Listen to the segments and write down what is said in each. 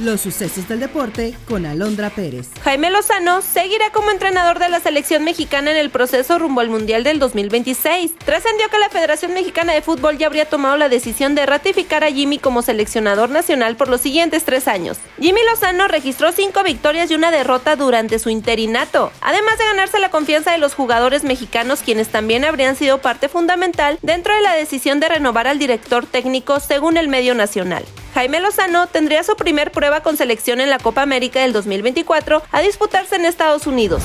Los sucesos del deporte con Alondra Pérez. Jaime Lozano seguirá como entrenador de la selección mexicana en el proceso rumbo al Mundial del 2026. Trascendió que la Federación Mexicana de Fútbol ya habría tomado la decisión de ratificar a Jimmy como seleccionador nacional por los siguientes tres años. Jimmy Lozano registró cinco victorias y una derrota durante su interinato, además de ganarse la confianza de los jugadores mexicanos quienes también habrían sido parte fundamental dentro de la decisión de renovar al director técnico según el medio nacional. Jaime Lozano tendría su primer prueba con selección en la Copa América del 2024 a disputarse en Estados Unidos.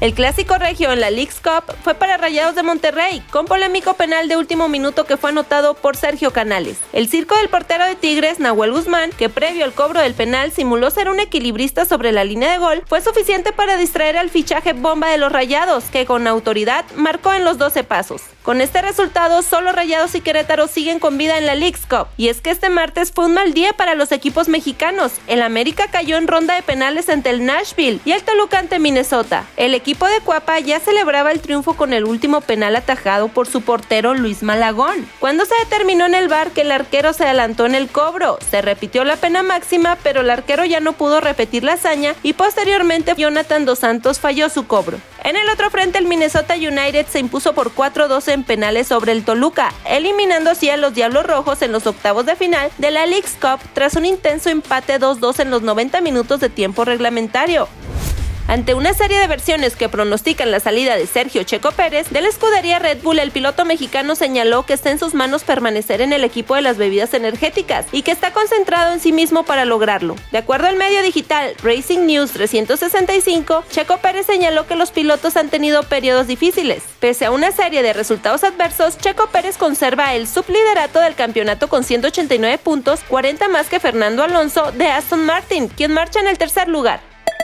El clásico regio en la League's Cup fue para Rayados de Monterrey, con polémico penal de último minuto que fue anotado por Sergio Canales. El circo del portero de Tigres, Nahuel Guzmán, que previo al cobro del penal simuló ser un equilibrista sobre la línea de gol, fue suficiente para distraer al fichaje bomba de los Rayados, que con autoridad marcó en los 12 pasos. Con este resultado, solo Rayados y Querétaro siguen con vida en la League's Cup. Y es que este martes fue un mal día para los equipos mexicanos. El América cayó en ronda de penales ante el Nashville y el Toluca ante Minnesota. El equipo de Cuapa ya celebraba el triunfo con el último penal atajado por su portero Luis Malagón. Cuando se determinó en el bar que el arquero se adelantó en el cobro, se repitió la pena máxima, pero el arquero ya no pudo repetir la hazaña y posteriormente Jonathan Dos Santos falló su cobro. En el otro frente, el Minnesota United se impuso por 4-2 en penales sobre el Toluca, eliminando así a los Diablos Rojos en los octavos de final de la League's Cup tras un intenso empate 2-2 en los 90 minutos de tiempo reglamentario. Ante una serie de versiones que pronostican la salida de Sergio Checo Pérez, de la escudería Red Bull, el piloto mexicano señaló que está en sus manos permanecer en el equipo de las bebidas energéticas y que está concentrado en sí mismo para lograrlo. De acuerdo al medio digital Racing News 365, Checo Pérez señaló que los pilotos han tenido periodos difíciles. Pese a una serie de resultados adversos, Checo Pérez conserva el subliderato del campeonato con 189 puntos, 40 más que Fernando Alonso de Aston Martin, quien marcha en el tercer lugar.